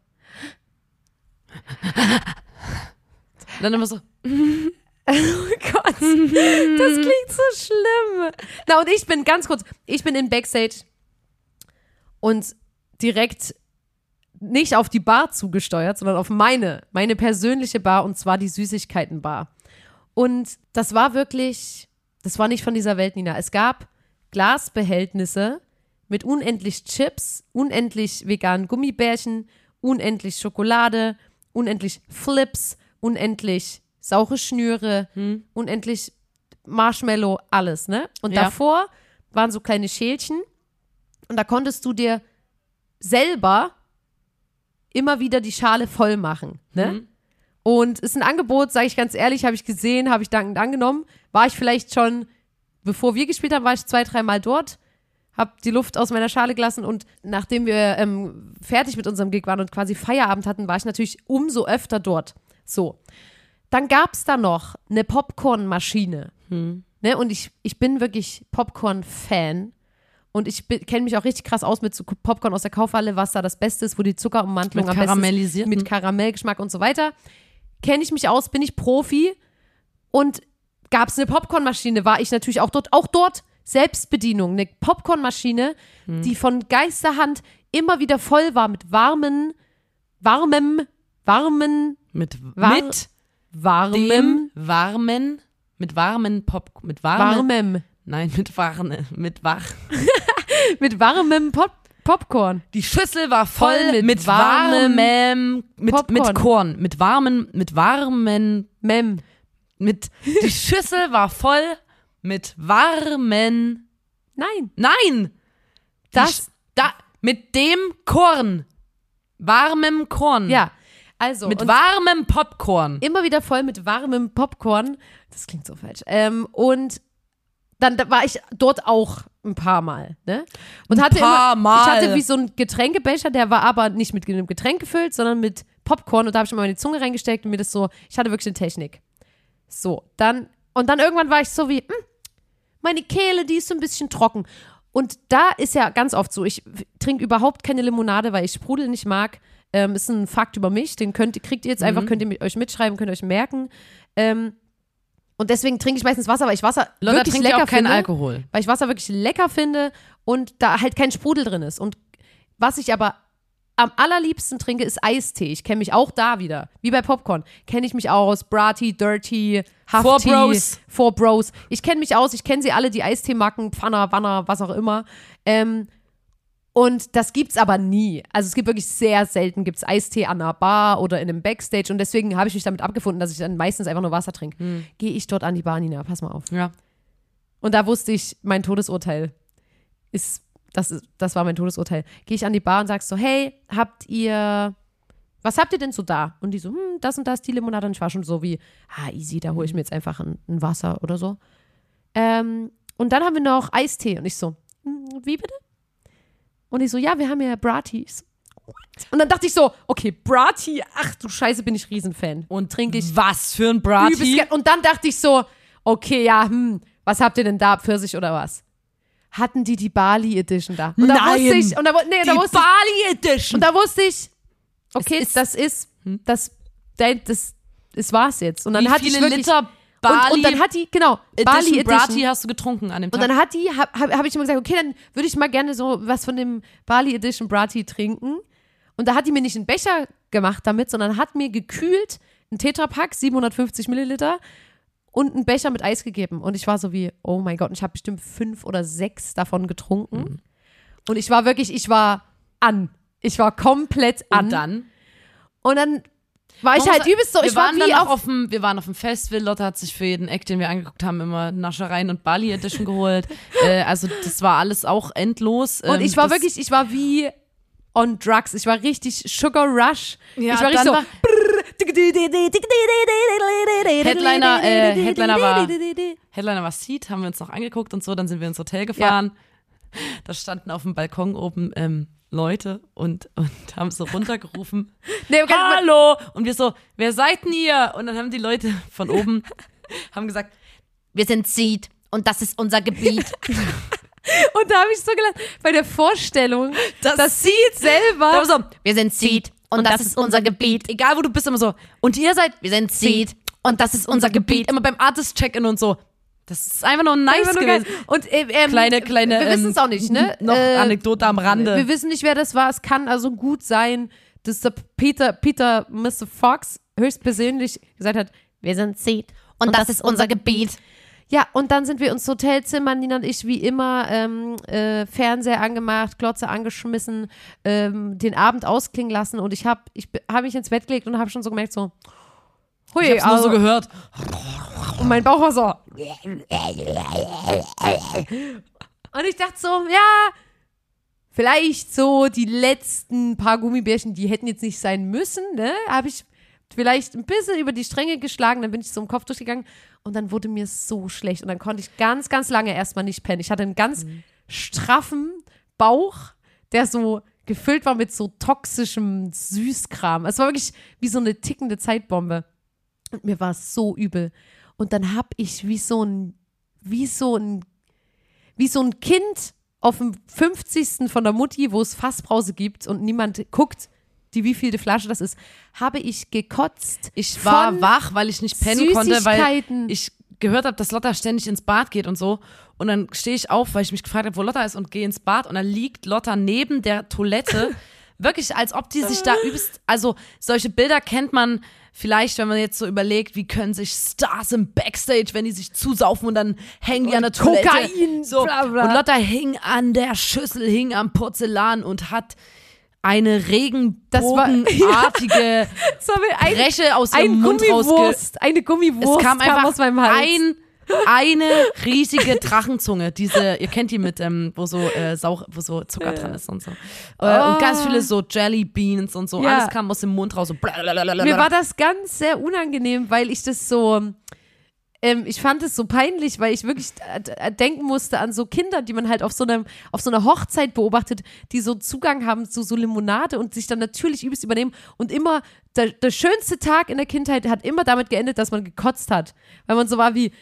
Dann immer so, Oh Gott, das klingt so schlimm. Na, und ich bin ganz kurz, ich bin in Backstage und direkt nicht auf die Bar zugesteuert, sondern auf meine, meine persönliche Bar und zwar die Süßigkeitenbar. Und das war wirklich, das war nicht von dieser Welt, Nina. Es gab Glasbehältnisse mit unendlich Chips, unendlich veganen Gummibärchen, unendlich Schokolade, unendlich Flips, unendlich saure Schnüre, unendlich Marshmallow, alles, ne? Und Ja. davor waren so kleine Schälchen und da konntest du dir selber immer wieder die Schale voll machen, ne? Und ist ein Angebot, sage ich ganz ehrlich, habe ich gesehen, habe ich dankend angenommen. War ich vielleicht schon, bevor wir gespielt haben, war ich zwei, dreimal dort, habe die Luft aus meiner Schale gelassen und nachdem wir ähm, fertig mit unserem Gig waren und quasi Feierabend hatten, war ich natürlich umso öfter dort. So. Dann gab es da noch eine Popcornmaschine. Ne? Und ich, ich bin wirklich Popcorn-Fan. Und ich kenne mich auch richtig krass aus mit so Popcorn aus der Kaufhalle, was da das Beste ist, wo die Zuckerummantelung Mit am besten ist, mit Karamellgeschmack und so weiter. Kenne ich mich aus, bin ich Profi. Und gab es eine Popcornmaschine, war ich natürlich auch dort. Auch dort Selbstbedienung, eine Popcornmaschine, Hm. die von Geisterhand immer wieder voll war mit warmen, warmem, warmen, mit, War- mit warmem, dem warmen, mit warmen Pop, mit warmen, warmem, nein, mit warne, mit wach. mit warmem Pop Popcorn. Die Schüssel war voll, Voll mit mit, warmem warmem, mit, Popcorn. mit Korn, mit warmen, mit warmen, Mem. Mit, die Schüssel war voll mit warmen, Nein. nein, Das- da, mit dem Korn, warmem Korn, Ja. Also. mit warmem Popcorn. immer wieder voll mit warmem Popcorn. Das klingt so falsch. Ähm, und dann da war ich dort auch ein paar Mal, ne? Und hatte paar immer, Mal. ich hatte wie so einen Getränkebecher, der war aber nicht mit einem Getränk gefüllt, sondern mit Popcorn und da habe ich immer meine Zunge reingesteckt und mir das so, ich hatte wirklich eine Technik. So, dann und dann irgendwann war ich so wie, hm, meine Kehle, die ist so ein bisschen trocken. Und da ist ja ganz oft so, ich trinke überhaupt keine Limonade, weil ich Sprudel nicht mag. Ähm, ist ein Fakt über mich, den könnt, kriegt ihr jetzt Mhm. einfach, könnt ihr mit euch mitschreiben, könnt ihr euch merken. Ähm, und deswegen trinke ich meistens Wasser, weil ich Wasser Lotta wirklich lecker auch keinen finde. Alkohol. Weil ich Wasser wirklich lecker finde und da halt kein Sprudel drin ist. Und was ich aber am allerliebsten trinke, ist Eistee. Ich kenne mich auch da wieder. Wie bei Popcorn. Kenne ich mich aus. Brati, Dirty, Hafti. Four Bros. Four Bros. Ich kenne mich aus. Ich kenne sie alle, die Eistee-Marken, Pfanner, Wanner, was auch immer. Ähm, und das gibt's aber nie. Also es gibt wirklich sehr selten gibt's Eistee an einer Bar oder in einem Backstage. Und deswegen habe ich mich damit abgefunden, dass ich dann meistens einfach nur Wasser trinke. Hm. Gehe ich dort an die Bar, Nina. Pass mal auf. Ja. Und da wusste ich, mein Todesurteil ist, das, ist, das war mein Todesurteil. Gehe ich an die Bar und sag so, hey, habt ihr, was habt ihr denn so da? Und die so, hm, das und das, die Limonade. Und ich war schon so wie, ah, easy, da hole ich mir jetzt einfach ein, ein Wasser oder so. Ähm, und dann haben wir noch Eistee. Und ich so, hm, wie bitte? Und ich so, ja, wir haben ja Bratis. Und dann dachte ich so, okay, Brati, ach du Scheiße, bin ich Riesenfan. Und trinke ich Was für ein Brati. Und dann dachte ich so, okay, ja, hm, was habt ihr denn da? Pfirsich oder was? Hatten die die Bali Edition da. Und da Nein! wusste ich, und da, nee, da Die wusste ich, Bali Edition. und da wusste ich, okay, ist- das ist, Hm? das, das, das, das war's jetzt. Und dann Wie hatte viele ich wirklich, Liter Bali und, und dann hat die, genau, Bali Edition Edition. Brati hast du getrunken an dem Tag? Und dann hat die, habe hab, hab ich immer gesagt, okay, dann würde ich mal gerne so was von dem Bali Edition Brati trinken. Und da hat die mir nicht einen Becher gemacht damit, sondern hat mir gekühlt einen Tetrapack, 750 Milliliter und einen Becher mit Eis gegeben. Und ich war so wie, oh mein Gott, und ich habe bestimmt fünf oder sechs davon getrunken. Mhm. Und ich war wirklich, ich war an. Ich war komplett an. und dann? Und dann war ich halt übelst so, wir ich war waren wie dann auch auf, auf dem, wir waren auf dem Festival. Lotte hat sich für jeden Eck, den wir angeguckt haben, immer Naschereien und Bali Edition geholt. äh, also das war alles auch endlos. Und Ähm, ich war wirklich, ich war wie on drugs. Ich war richtig Sugar Rush. Ja, ich war richtig so. war- Headliner, äh, Headliner war- Headliner war Seat, haben wir uns noch angeguckt und so. Dann sind wir ins Hotel gefahren. Da standen auf dem Balkon oben ähm, Leute und, und haben so runtergerufen. Nee, Hallo! Und wir so, wer seid denn ihr? Und dann haben die Leute von oben haben gesagt, wir sind Seed und das ist unser Gebiet. Und da habe ich so gelacht, bei der Vorstellung, Das dass sie selber. Da war so, wir sind Seed und, das, ist unser Gebiet. Egal wo du bist, immer so. Und ihr seid, wir sind Seed und das ist unser Gebiet. Immer beim Artist-Check-In und so. Das ist einfach nur nice Einfach nur geil. gewesen. Und äh, ähm, Kleine, kleine. Wir wissen es ähm, auch nicht, ne? Noch Äh, Anekdote am Rande. Wir wissen nicht, wer das war. Es kann also gut sein, dass der Peter, Peter, Mr. Fox höchstpersönlich gesagt hat, wir sind Seed. und, das, ist unser Gebiet. Ja, und dann sind wir ins Hotelzimmer, Nina und ich, wie immer, ähm, äh, Fernseher angemacht, Glotze angeschmissen, ähm, den Abend ausklingen lassen und ich habe ich hab mich ins Bett gelegt und habe schon so gemerkt, so, hui, Ich hab's nur also, so gehört. und mein Bauch war so. Und ich dachte so, ja, vielleicht so die letzten paar Gummibärchen, die hätten jetzt nicht sein müssen, ne? Habe ich vielleicht ein bisschen über die Stränge geschlagen, dann bin ich so im Kopf durchgegangen und dann wurde mir so schlecht und dann konnte ich ganz, ganz lange erstmal nicht pennen. Ich hatte einen ganz straffen Bauch, der so gefüllt war mit so toxischem Süßkram. Es war wirklich wie so eine tickende Zeitbombe. Und mir war es so übel. Und dann hab ich wie so ein, wie so ein, wie so ein Kind auf dem 50. von der Mutti, wo es Fassbrause gibt und niemand guckt, die wievielte Flasche das ist, habe ich gekotzt. Ich war wach, weil ich nicht pennen konnte, weil ich gehört habe, dass Lotta ständig ins Bad geht und so. Und dann stehe ich auf, weil ich mich gefragt habe, wo Lotta ist und gehe ins Bad und dann liegt Lotta neben der Toilette. Wirklich, als ob die sich da übelst. Also, solche Bilder kennt man vielleicht, wenn man jetzt so überlegt, wie können sich Stars im Backstage, wenn die sich zusaufen und dann hängen die an der Toilette. Kokain, So. bla, bla. Und Lotta hing an der Schüssel, hing am Porzellan und hat eine regenbogenartige Das war mir ein, Breche aus ein ihrem Mund rausge... Eine Gummivurst Es kam einfach aus meinem Hals. ein, eine riesige Drachenzunge. Diese, ihr kennt die mit, ähm, wo so äh, Sauch, wo so Zucker dran ist und so. Äh, Und ganz viele so Jelly Beans und so. Ja. Alles kam aus dem Mund raus. So. Mir war das ganz sehr unangenehm, weil ich das so, ähm, ich fand es so peinlich, weil ich wirklich äh, denken musste an so Kinder, die man halt auf so einem, auf so einer Hochzeit beobachtet, die so Zugang haben zu so Limonade und sich dann natürlich übelst übernehmen. Und immer der, der schönste Tag in der Kindheit hat immer damit geendet, dass man gekotzt hat, weil man so war wie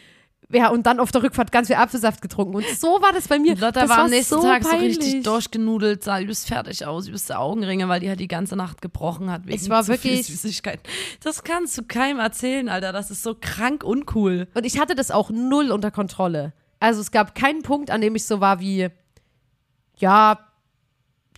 ja, und dann auf der Rückfahrt ganz viel Apfelsaft getrunken. Und so war das bei mir. Lotta das war am nächsten so Tag so peinlich. richtig durchgenudelt, sah übelst fertig aus, übelste Augenringe, weil die halt die ganze Nacht gebrochen hat wegen Es war wirklich- Süßigkeiten. Das kannst du keinem erzählen, Alter. Das ist so krank uncool. Und ich hatte das auch null unter Kontrolle. Also es gab keinen Punkt, an dem ich so war wie, ja,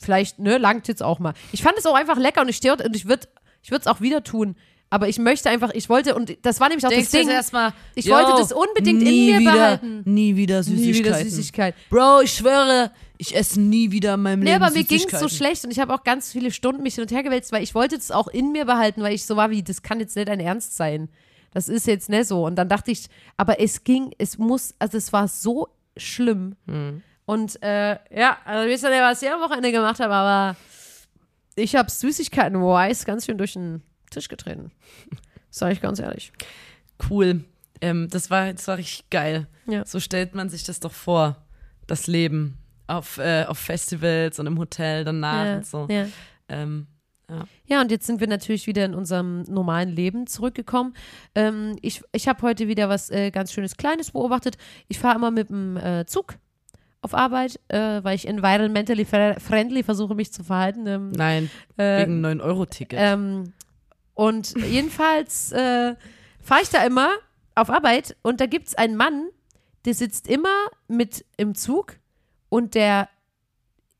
vielleicht, ne, langt jetzt auch mal. Ich fand es auch einfach lecker und ich stehe und ich würde ich würde es auch wieder tun. Aber ich möchte einfach, ich wollte, und das war nämlich auch Denkst das Ding, erstmal, ich yo, wollte das unbedingt in nie mir wieder, behalten. Nie wieder nie Süßigkeiten. wieder Süßigkeit. Bro, ich schwöre, ich esse nie wieder in meinem Nee, Leben aber mir ging es so schlecht und ich habe auch ganz viele Stunden mich hin und her gewälzt, weil ich wollte das auch in mir behalten, weil ich so war wie, das kann jetzt nicht dein Ernst sein. Das ist jetzt nicht so. Und dann dachte ich, aber es ging, es muss, also es war so schlimm. Hm. Und äh, ja, also wisst ihr nicht, was ich am Wochenende gemacht habe, aber ich habe Süßigkeiten-wise ganz schön durch den Tisch getreten. Sag ich ganz ehrlich. Cool. Ähm, das, war, das war richtig geil. Ja. So stellt man sich das doch vor, das Leben auf, äh, auf Festivals und im Hotel danach ja, und so. ja. Ähm, Ja, und jetzt sind wir natürlich wieder in unserem normalen Leben zurückgekommen. Ähm, ich ich habe heute wieder was äh, ganz Schönes Kleines beobachtet. Ich fahre immer mit dem äh, Zug auf Arbeit, äh, weil ich environmentally friendly versuche, mich zu verhalten. Ähm, Nein, äh, wegen 9-Euro-Ticket. ähm, und jedenfalls äh, fahre ich da immer auf Arbeit und da gibt es einen Mann, der sitzt immer mit im Zug und der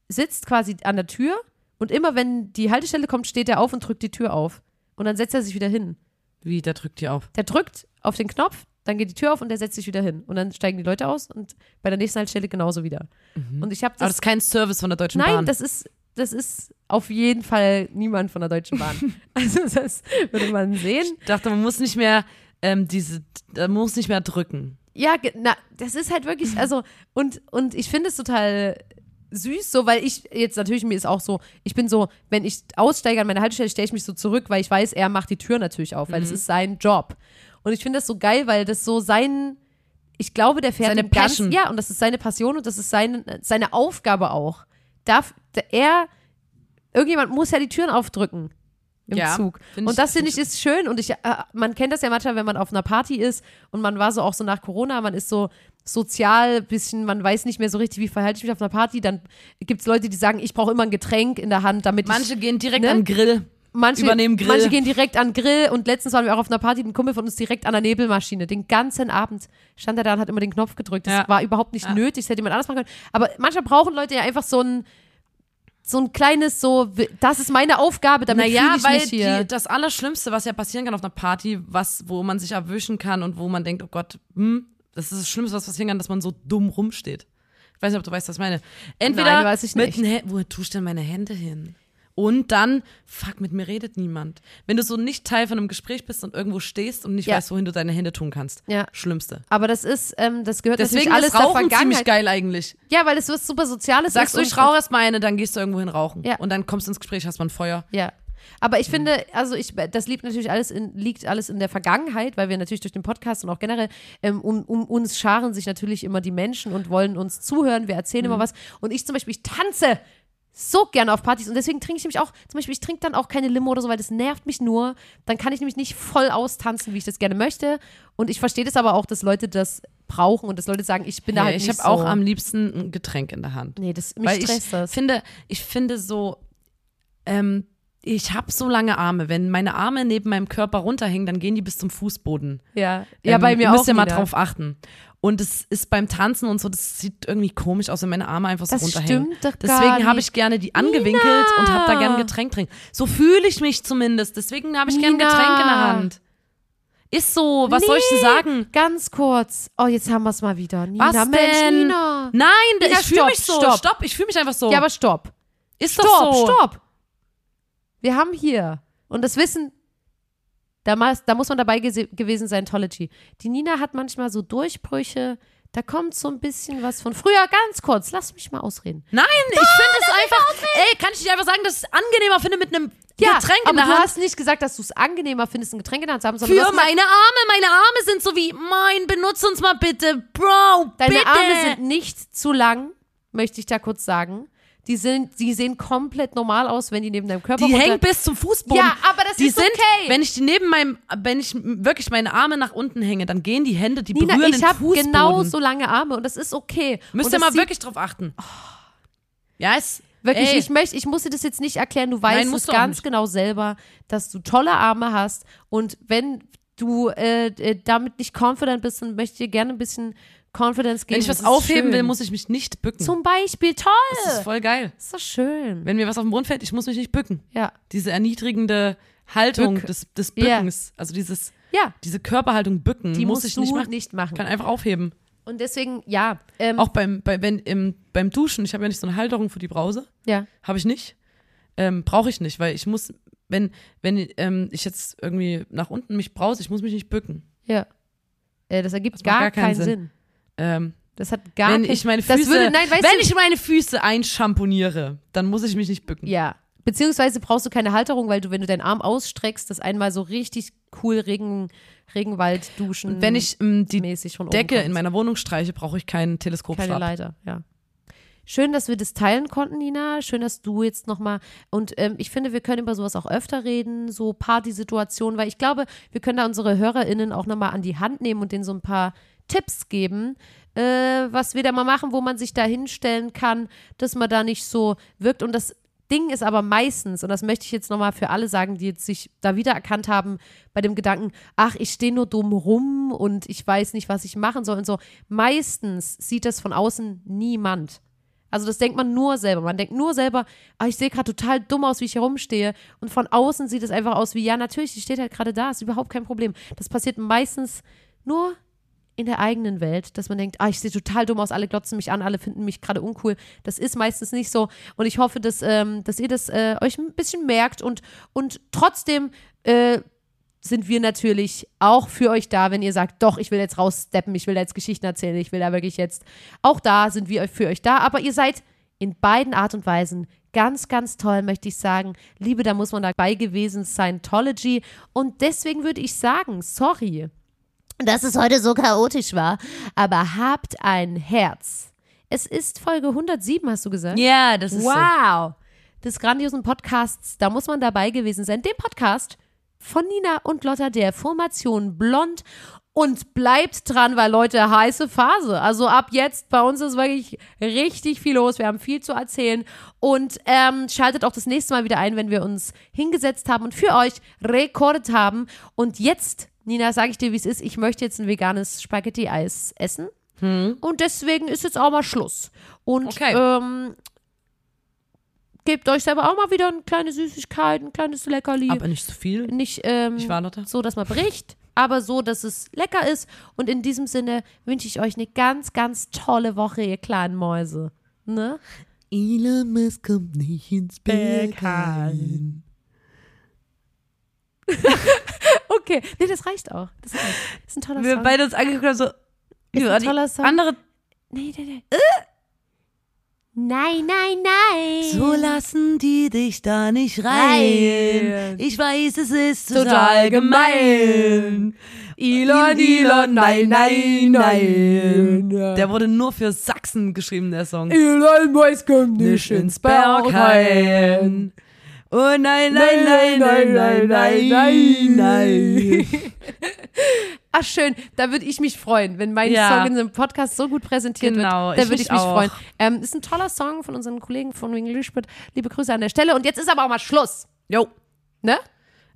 sitzt quasi an der Tür und immer wenn die Haltestelle kommt, steht er auf und drückt die Tür auf. Und dann setzt er sich wieder hin. Wie, der drückt die auf. Der drückt auf den Knopf, dann geht die Tür auf und der setzt sich wieder hin. Und dann steigen die Leute aus und bei der nächsten Haltestelle genauso wieder. Und ich habe Aber das das. ist kein Service von der Deutschen Nein, Bahn. das ist, das ist auf jeden Fall niemand von der Deutschen Bahn. also das würde man sehen. ich dachte, man muss nicht mehr ähm, diese, man muss nicht mehr drücken. Ja, na, das ist halt wirklich, also, und, und ich finde es total süß, so, weil ich jetzt natürlich, mir ist auch so, ich bin so, wenn ich aussteige an meine Haltestelle, stelle ich mich so zurück, weil ich weiß, er macht die Tür natürlich auf, weil Mhm. das ist sein Job. Und ich finde das so geil, weil das so sein, ich glaube, der fährt Seine dem ganz, Passion. ja, und das ist seine Passion und das ist seine, seine Aufgabe auch. Darf, er, irgendjemand muss ja die Türen aufdrücken im Ja, Zug. Und das finde find ich ist schön und ich, äh, man kennt das ja manchmal, wenn man auf einer Party ist und man war so auch so nach Corona, man ist so sozial bisschen, man weiß nicht mehr so richtig, wie verhalte ich mich auf einer Party, dann gibt es Leute, die sagen, ich brauche immer ein Getränk in der Hand, damit Manche ich, gehen direkt ne? an den Grill. Manche, übernehmen Grill. manche gehen direkt an Grill und letztens waren wir auch auf einer Party, ein Kumpel von uns direkt an der Nebelmaschine, den ganzen Abend stand er da und hat immer den Knopf gedrückt, das Ja. war überhaupt nicht nötig, das hätte jemand anders machen können, aber manchmal brauchen Leute ja einfach so ein so ein kleines, so, das ist meine Aufgabe, damit Naja, fühle ich weil mich hier. die, das Allerschlimmste, was ja passieren kann auf einer Party, was, wo man sich erwischen kann und wo man denkt, oh Gott, hm, das ist das Schlimmste, was passieren kann, dass man so dumm rumsteht. Ich weiß nicht, ob du weißt, was ich meine. Entweder Nein, weiß ich mit nicht. Händen, wo tue ich denn meine Hände hin? Und dann, fuck, mit mir redet niemand. Wenn du so nicht Teil von einem Gespräch bist und irgendwo stehst und nicht Ja. weißt, wohin du deine Hände tun kannst. Ja. Schlimmste. Aber das ist, ähm, das gehört Deswegen alles ist Rauchen ziemlich geil eigentlich. Ja, weil es was super Soziales Sagst ist. du, ich rauche erst mal eine, dann gehst du irgendwo hin rauchen. Ja. Und dann kommst du ins Gespräch, hast mal ein Feuer. Ja. Aber ich finde, also ich, das liegt natürlich alles in, liegt alles in der Vergangenheit, weil wir natürlich durch den Podcast und auch generell ähm, um, um uns scharen sich natürlich immer die Menschen und wollen uns zuhören. Wir erzählen Mhm. immer was. Und ich zum Beispiel, ich tanze so gerne auf Partys und deswegen trinke ich nämlich auch, zum Beispiel, ich trinke dann auch keine Limo oder so, weil das nervt mich nur. Dann kann ich nämlich nicht voll austanzen, wie ich das gerne möchte. Und ich verstehe das aber auch, dass Leute das brauchen und dass Leute sagen, ich bin da Ja, halt ich nicht habe auch so. am liebsten ein Getränk in der Hand. Nee, das, mich Weil stresst ich das. finde, ich finde so, ähm, ich habe so lange Arme. Wenn meine Arme neben meinem Körper runterhängen, dann gehen die bis zum Fußboden. Ja, ja Ähm, bei mir auch. Müsst ihr mal Nina. drauf achten. Und es ist beim Tanzen und so, das sieht irgendwie komisch aus, wenn meine Arme einfach so Das runterhängen. stimmt doch Deswegen habe ich gerne die angewinkelt und habe da gerne ein Getränk drin. So fühle ich mich zumindest. Deswegen habe ich gerne ein Nina. Getränk in der Hand. Ist so, was soll ich denn sagen? Ganz kurz. Oh, jetzt haben wir es mal wieder. Nina, Was Mensch, denn? Nina. Nein, Nina, ich fühle stopp, mich so. stopp. Stopp, ich fühle mich einfach so. Ja, aber stopp. ist Stopp, doch so. stopp. Wir haben hier, und das Wissen, da, da muss man dabei gewesen sein, Tology. Die Nina hat manchmal so Durchbrüche, da kommt so ein bisschen was von früher. Ganz kurz, lass mich mal ausreden. Nein, ich finde es einfach. Ey, kann ich dir einfach sagen, dass ich es angenehmer finde mit einem Ja, Getränk aber in der du Hand? hast nicht gesagt, dass du es angenehmer findest, ein Getränk in der Hand zu haben, sondern Für du meine Arme. Meine Arme sind so wie, mein, benutz uns mal bitte, Bro. deine bitte. Arme sind nicht zu lang, möchte ich da kurz sagen. Die, sind, die sehen komplett normal aus, wenn die neben deinem Körper Die runter- hängen bis zum Fußboden. Ja, aber das die ist sind, okay. Wenn ich die neben meinem, wenn ich wirklich meine Arme nach unten hänge, dann gehen die Hände, die Nina, berühren ich den habe Fußboden. genau so lange Arme und das ist okay. Müsst ihr mal sieht- wirklich drauf achten. Ja, es Wirklich, ey, ich möchte, ich muss dir das jetzt nicht erklären. Du weißt Nein, es ganz genau selber, dass du tolle Arme hast und wenn du äh, äh, damit nicht confident bist, dann möchte ich dir gerne ein bisschen Confidence geben. wenn ich Das was aufheben schön. will, muss ich mich nicht bücken. Zum Beispiel, toll. das ist voll geil. ist doch schön. Wenn mir was auf den Boden fällt, ich muss mich nicht bücken. Ja. Diese erniedrigende Haltung Bück. des, des. Bückens, also dieses, Ja, diese Körperhaltung bücken, die muss ich nicht machen. nicht machen. Ich kann einfach aufheben. Und deswegen, ja. Ähm, Auch beim, bei, wenn, im, beim Duschen, ich habe ja nicht so eine Halterung für die Brause. ja. Habe ich nicht. Ähm, Brauche ich nicht, weil ich muss, wenn, wenn ähm, ich jetzt irgendwie nach unten mich brause, ich muss mich nicht bücken. Ja. Äh, das ergibt Das gar, gar keinen keinen Sinn. Sinn. Ähm, Das hat gar wenn keinen ich meine Füße, würde, nein, wenn du, ich meine Füße einschamponiere, dann muss ich mich nicht bücken. Ja. Beziehungsweise brauchst du keine Halterung, weil du, wenn du deinen Arm ausstreckst, das einmal so richtig cool Regen, Regenwald duschen. Und wenn ich ähm, die Decke in meiner Wohnung streiche, brauche ich keinen keine Teleskopstab. Leiter, ja. Schön, dass wir das teilen konnten, Nina. Schön, dass du jetzt nochmal. Und ähm, ich finde, wir können über sowas auch öfter reden, so Partysituationen, weil ich glaube, wir können da unsere HörerInnen auch nochmal an die Hand nehmen und denen so ein paar Tipps geben. äh, was wir da mal machen, wo man sich da hinstellen kann, dass man da nicht so wirkt. Und das Ding ist aber meistens, und das möchte ich jetzt nochmal für alle sagen, die jetzt sich da wiedererkannt haben, bei dem Gedanken, ach, ich stehe nur dumm rum und ich weiß nicht, was ich machen soll und so. Meistens sieht das von außen niemand. Also das denkt man nur selber. Man denkt nur selber, ah, ich sehe gerade total dumm aus, wie ich herumstehe. Und von außen sieht es einfach aus wie, ja, natürlich, die steht halt gerade da, ist überhaupt kein Problem. Das passiert meistens nur in der eigenen Welt, dass man denkt, ah, ich sehe total dumm aus, alle glotzen mich an, alle finden mich gerade uncool. Das ist meistens nicht so. Und ich hoffe, dass, ähm, dass ihr das äh, euch ein bisschen merkt und, und trotzdem äh, sind wir natürlich auch für euch da, wenn ihr sagt, doch, ich will jetzt raussteppen, ich will jetzt Geschichten erzählen, ich will da wirklich jetzt. Auch da sind wir für euch da, aber ihr seid in beiden Art und Weisen ganz, ganz toll, möchte ich sagen. Liebe, da muss man dabei gewesen, Scientology. Und deswegen würde ich sagen, sorry, dass es heute so chaotisch war, aber habt ein Herz. Es ist Folge 107, hast du gesagt? Ja, das ist so. Wow. Des grandiosen Podcasts, da muss man dabei gewesen sein. Dem Podcast von Nina und Lotta der Formation Blond und bleibt dran, weil Leute, heiße Phase. Also ab jetzt, bei uns ist wirklich richtig viel los. Wir haben viel zu erzählen und ähm, schaltet auch das nächste Mal wieder ein, wenn wir uns hingesetzt haben und für euch rekordet haben. Und jetzt, Nina, sage ich dir, wie es ist. Ich möchte jetzt ein veganes Spaghetti-Eis essen. Und deswegen ist jetzt auch mal Schluss. Und Okay. ähm, gebt euch selber auch mal wieder eine kleine Süßigkeit, ein kleines Leckerli. Aber nicht so viel. Nicht ähm, Ich war Lotta. so, dass man bricht, aber so, dass es lecker ist. Und in diesem Sinne wünsche ich euch eine ganz, ganz tolle Woche, ihr kleinen Mäuse. Ne? Elon Musk kommt nicht ins Berghain. Okay, nee, das reicht auch. Das, reicht. das ist ein toller Wir Song. beide uns angeguckt haben, so. ein Ja, die toller Song. Andere. nee, nee, nee. Nein, nein, nein. So lassen die dich da nicht rein. Ich weiß, es ist Total total gemein. Elon, Elon, nein, nein, nein. Der wurde nur für Sachsen geschrieben, der Song. Elon Musk kommt Nicht ins Berghain. Oh nein, nein, nein, nein, nein, nein, nein, nein. Ach schön, da würde ich mich freuen, wenn mein Ja. Song in einem Podcast so gut präsentiert Genau, wird. Da würde ich mich auch. freuen. Ähm, ist ein toller Song von unseren Kollegen von Wing Lispert. Liebe Grüße an der Stelle. Und jetzt ist aber auch mal Schluss. Jo, Ne?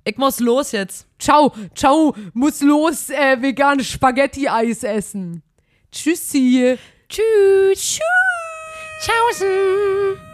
ich muss los jetzt. Ciao, ciao, muss los äh, veganes Spaghetti-Eis essen. Tschüssi. Tschüss. Tschüss. Tschaußen.